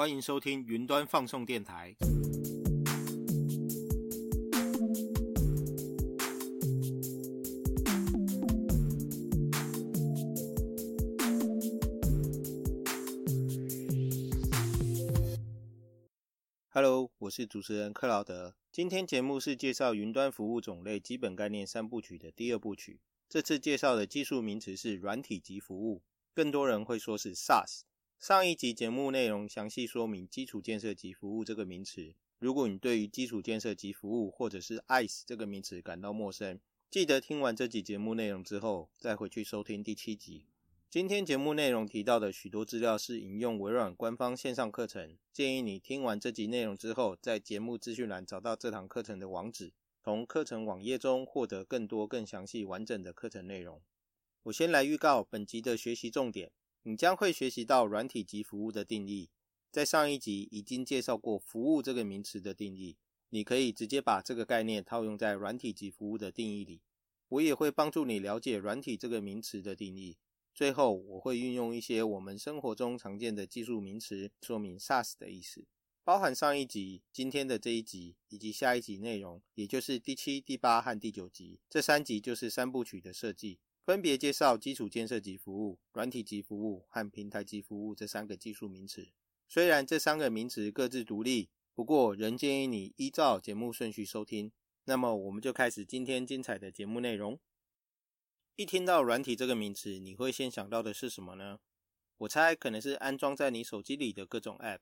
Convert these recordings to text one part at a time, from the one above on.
欢迎收听云端放送电台。Hello，我是主持人克劳德。今天节目是介绍云端服务种类基本概念三部曲的第二部曲。这次介绍的技术名词是软体及服务，更多人会说是 SaaS。上一集节目内容详细说明基础建设及服务这个名词。如果你对于基础建设及服务或者是 ICE 这个名词感到陌生，记得听完这集节目内容之后，再回去收听第七集。今天节目内容提到的许多资料是引用微软官方线上课程，建议你听完这集内容之后，在节目资讯栏找到这堂课程的网址。从课程网页中获得更多、更详细、完整的课程内容。我先来预告本集的学习重点：你将会学习到软体及服务的定义。在上一集已经介绍过“服务”这个名词的定义，你可以直接把这个概念套用在软体及服务的定义里。我也会帮助你了解软体这个名词的定义。最后，我会运用一些我们生活中常见的技术名词，说明 SaaS 的意思。包含上一集、今天的这一集以及下一集内容，也就是第七、第八和第九集，这三集就是三部曲的设计，分别介绍基础建设级服务、软体级服务和平台级服务这三个技术名词。虽然这三个名词各自独立，不过仍建议你依照节目顺序收听。那么，我们就开始今天精彩的节目内容。一听到软体这个名词，你会先想到的是什么呢？我猜可能是安装在你手机里的各种 App。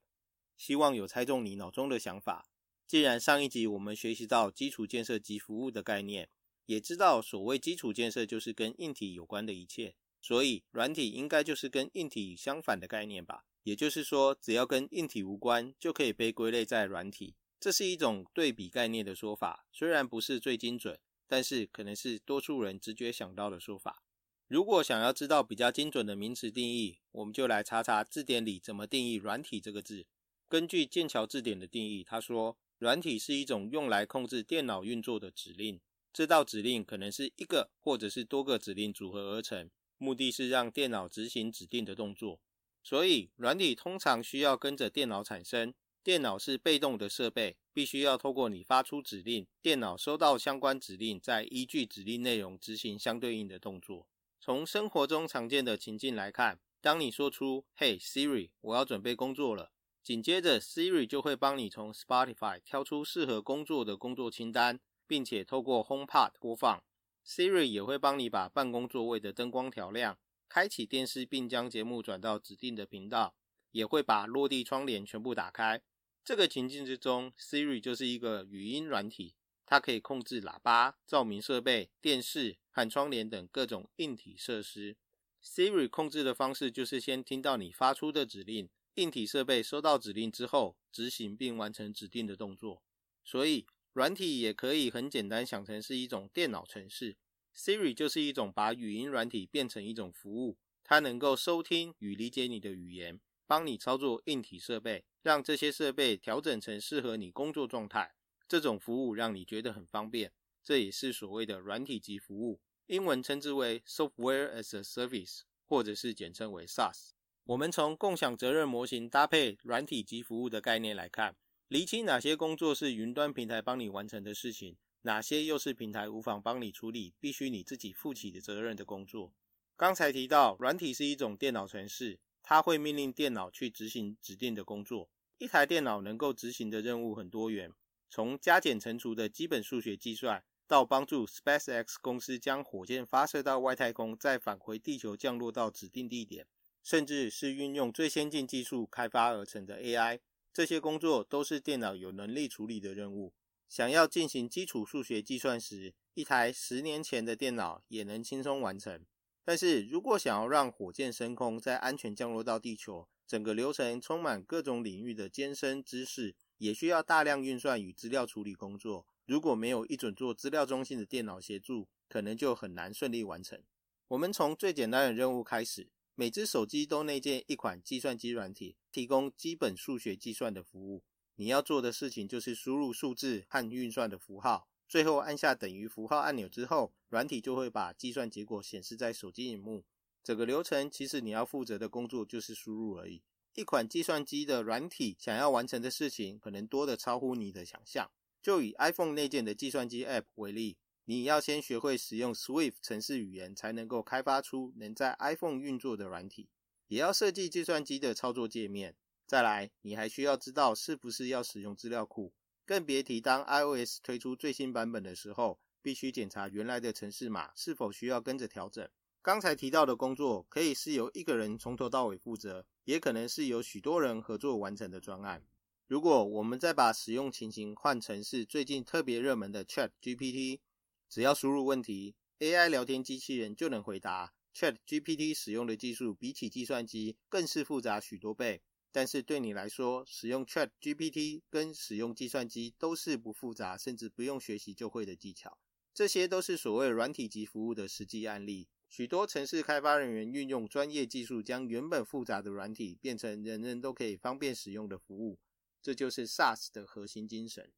希望有猜中你脑中的想法。既然上一集我们学习到基础建设及服务的概念，也知道所谓基础建设就是跟硬体有关的一切，所以软体应该就是跟硬体相反的概念吧？也就是说，只要跟硬体无关，就可以被归类在软体。这是一种对比概念的说法，虽然不是最精准，但是可能是多数人直觉想到的说法。如果想要知道比较精准的名词定义，我们就来查查字典里怎么定义“软体”这个字。根据剑桥字典的定义，他说，软体是一种用来控制电脑运作的指令。这道指令可能是一个或者是多个指令组合而成，目的是让电脑执行指定的动作。所以，软体通常需要跟着电脑产生。电脑是被动的设备，必须要透过你发出指令，电脑收到相关指令，再依据指令内容执行相对应的动作。从生活中常见的情境来看，当你说出“嘿，Siri，我要准备工作了”。紧接着，Siri 就会帮你从 Spotify 挑出适合工作的工作清单，并且透过 HomePod 播放。Siri 也会帮你把办公座位的灯光调亮，开启电视并将节目转到指定的频道，也会把落地窗帘全部打开。这个情境之中，Siri 就是一个语音软体，它可以控制喇叭、照明设备、电视和窗帘等各种硬体设施。Siri 控制的方式就是先听到你发出的指令。硬体设备收到指令之后，执行并完成指定的动作。所以，软体也可以很简单想成是一种电脑程式。Siri 就是一种把语音软体变成一种服务，它能够收听与理解你的语言，帮你操作硬体设备，让这些设备调整成适合你工作状态。这种服务让你觉得很方便，这也是所谓的软体级服务，英文称之为 Software as a Service，或者是简称为 SaaS。我们从共享责任模型搭配软体及服务的概念来看，厘清哪些工作是云端平台帮你完成的事情，哪些又是平台无法帮你处理、必须你自己负起的责任的工作。刚才提到，软体是一种电脑程式，它会命令电脑去执行指定的工作。一台电脑能够执行的任务很多元，从加减乘除的基本数学计算，到帮助 SpaceX 公司将火箭发射到外太空，再返回地球降落到指定地点。甚至是运用最先进技术开发而成的 AI，这些工作都是电脑有能力处理的任务。想要进行基础数学计算时，一台十年前的电脑也能轻松完成。但是如果想要让火箭升空，再安全降落到地球，整个流程充满各种领域的艰深知识，也需要大量运算与资料处理工作。如果没有一准做资料中心的电脑协助，可能就很难顺利完成。我们从最简单的任务开始。每只手机都内建一款计算机软体，提供基本数学计算的服务。你要做的事情就是输入数字和运算的符号，最后按下等于符号按钮之后，软体就会把计算结果显示在手机荧幕。整个流程其实你要负责的工作就是输入而已。一款计算机的软体想要完成的事情，可能多的超乎你的想象。就以 iPhone 内建的计算机 App 为例，你要先学会使用 Swift 程式语言，才能够开发出能在 iPhone 运作的软体，也要设计计算机的操作界面。再来，你还需要知道是不是要使用资料库，更别提当 iOS 推出最新版本的时候，必须检查原来的程式码是否需要跟着调整。刚才提到的工作，可以是由一个人从头到尾负责，也可能是由许多人合作完成的专案。如果我们再把使用情形换成是最近特别热门的 Chat GPT，只要输入问题，AI 聊天机器人就能回答。Chat GPT 使用的技术比起计算机更是复杂许多倍，但是对你来说，使用 Chat GPT 跟使用计算机都是不复杂，甚至不用学习就会的技巧。这些都是所谓软体级服务的实际案例。许多城市开发人员运用专业技术，将原本复杂的软体变成人人都可以方便使用的服务。这就是 SaaS 的核心精神。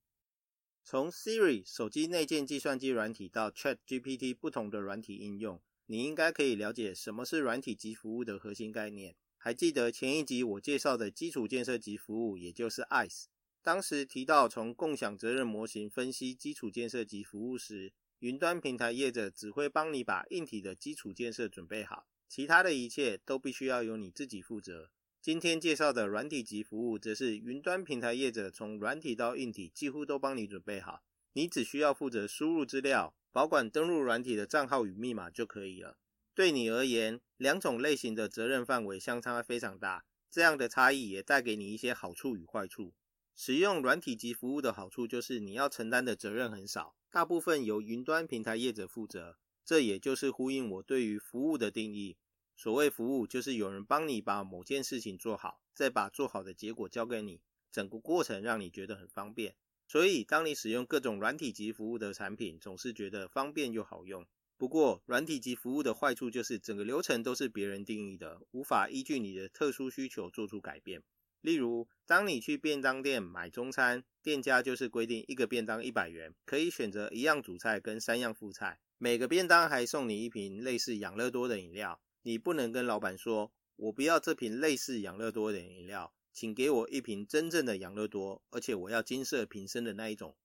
从 Siri 手机内建计算机软体到 Chat GPT 不同的软体应用，你应该可以了解什么是软体级服务的核心概念。还记得前一集我介绍的基础建设级服务，也就是 ICE。当时提到从共享责任模型分析基础建设级服务时。云端平台业者只会帮你把硬体的基础建设准备好，其他的一切都必须要由你自己负责。今天介绍的软体级服务，则是云端平台业者从软体到硬体几乎都帮你准备好，你只需要负责输入资料、保管登录软体的账号与密码就可以了。对你而言，两种类型的责任范围相差非常大，这样的差异也带给你一些好处与坏处。使用软体级服务的好处就是你要承担的责任很少。大部分由云端平台业者负责，这也就是呼应我对于服务的定义。所谓服务，就是有人帮你把某件事情做好，再把做好的结果交给你，整个过程让你觉得很方便。所以，当你使用各种软体级服务的产品，总是觉得方便又好用。不过，软体级服务的坏处就是整个流程都是别人定义的，无法依据你的特殊需求做出改变。例如，当你去便当店买中餐，店家就是规定一个便当一百元，可以选择一样主菜跟三样副菜，每个便当还送你一瓶类似养乐多的饮料。你不能跟老板说：“我不要这瓶类似养乐多的饮料，请给我一瓶真正的养乐多，而且我要金色瓶身的那一种。”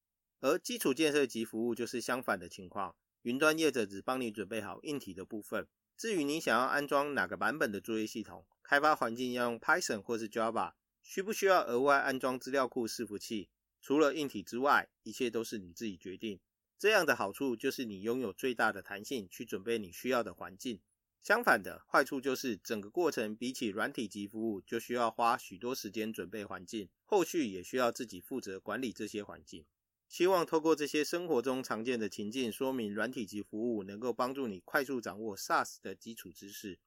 而基础建设及服务就是相反的情况，云端业者只帮你准备好硬体的部分，至于你想要安装哪个版本的作业系统，开发环境要用 Python 或是 Java。需不需要额外安装资料库伺服器？除了硬体之外，一切都是你自己决定。这样的好处就是你拥有最大的弹性去准备你需要的环境。相反的坏处就是整个过程比起软体级服务，就需要花许多时间准备环境，后续也需要自己负责管理这些环境。希望透过这些生活中常见的情境，说明软体级服务能够帮助你快速掌握 SaaS 的基础知识。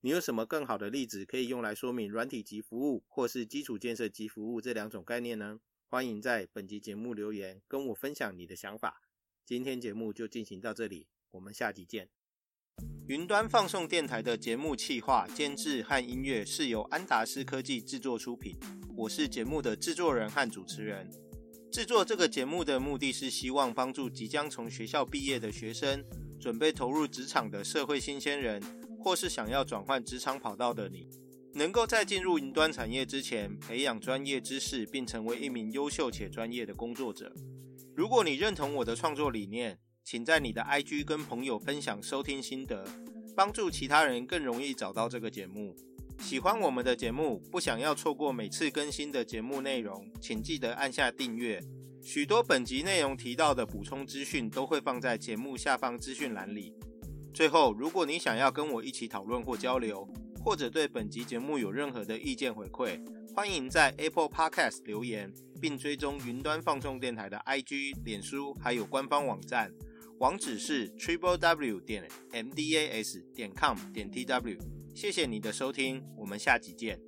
你有什么更好的例子可以用来说明软体级服务或是基础建设级服务这两种概念呢？欢迎在本集节目留言跟我分享你的想法。今天节目就进行到这里，我们下集见。云端放送电台的节目企划、监制和音乐是由安达斯科技制作出品，我是节目的制作人和主持人。制作这个节目的目的是希望帮助即将从学校毕业的学生，准备投入职场的社会新鲜人。或是想要转换职场跑道的你，能够在进入云端产业之前培养专业知识，并成为一名优秀且专业的工作者。如果你认同我的创作理念，请在你的 IG 跟朋友分享收听心得，帮助其他人更容易找到这个节目。喜欢我们的节目，不想要错过每次更新的节目内容，请记得按下订阅。许多本集内容提到的补充资讯都会放在节目下方资讯栏里。最后，如果你想要跟我一起讨论或交流，或者对本集节目有任何的意见回馈，欢迎在 Apple Podcast 留言，并追踪云端放送电台的 IG、脸书，还有官方网站，网址是 triple w 点 m d a s 点 com 点 t w。谢谢你的收听，我们下集见。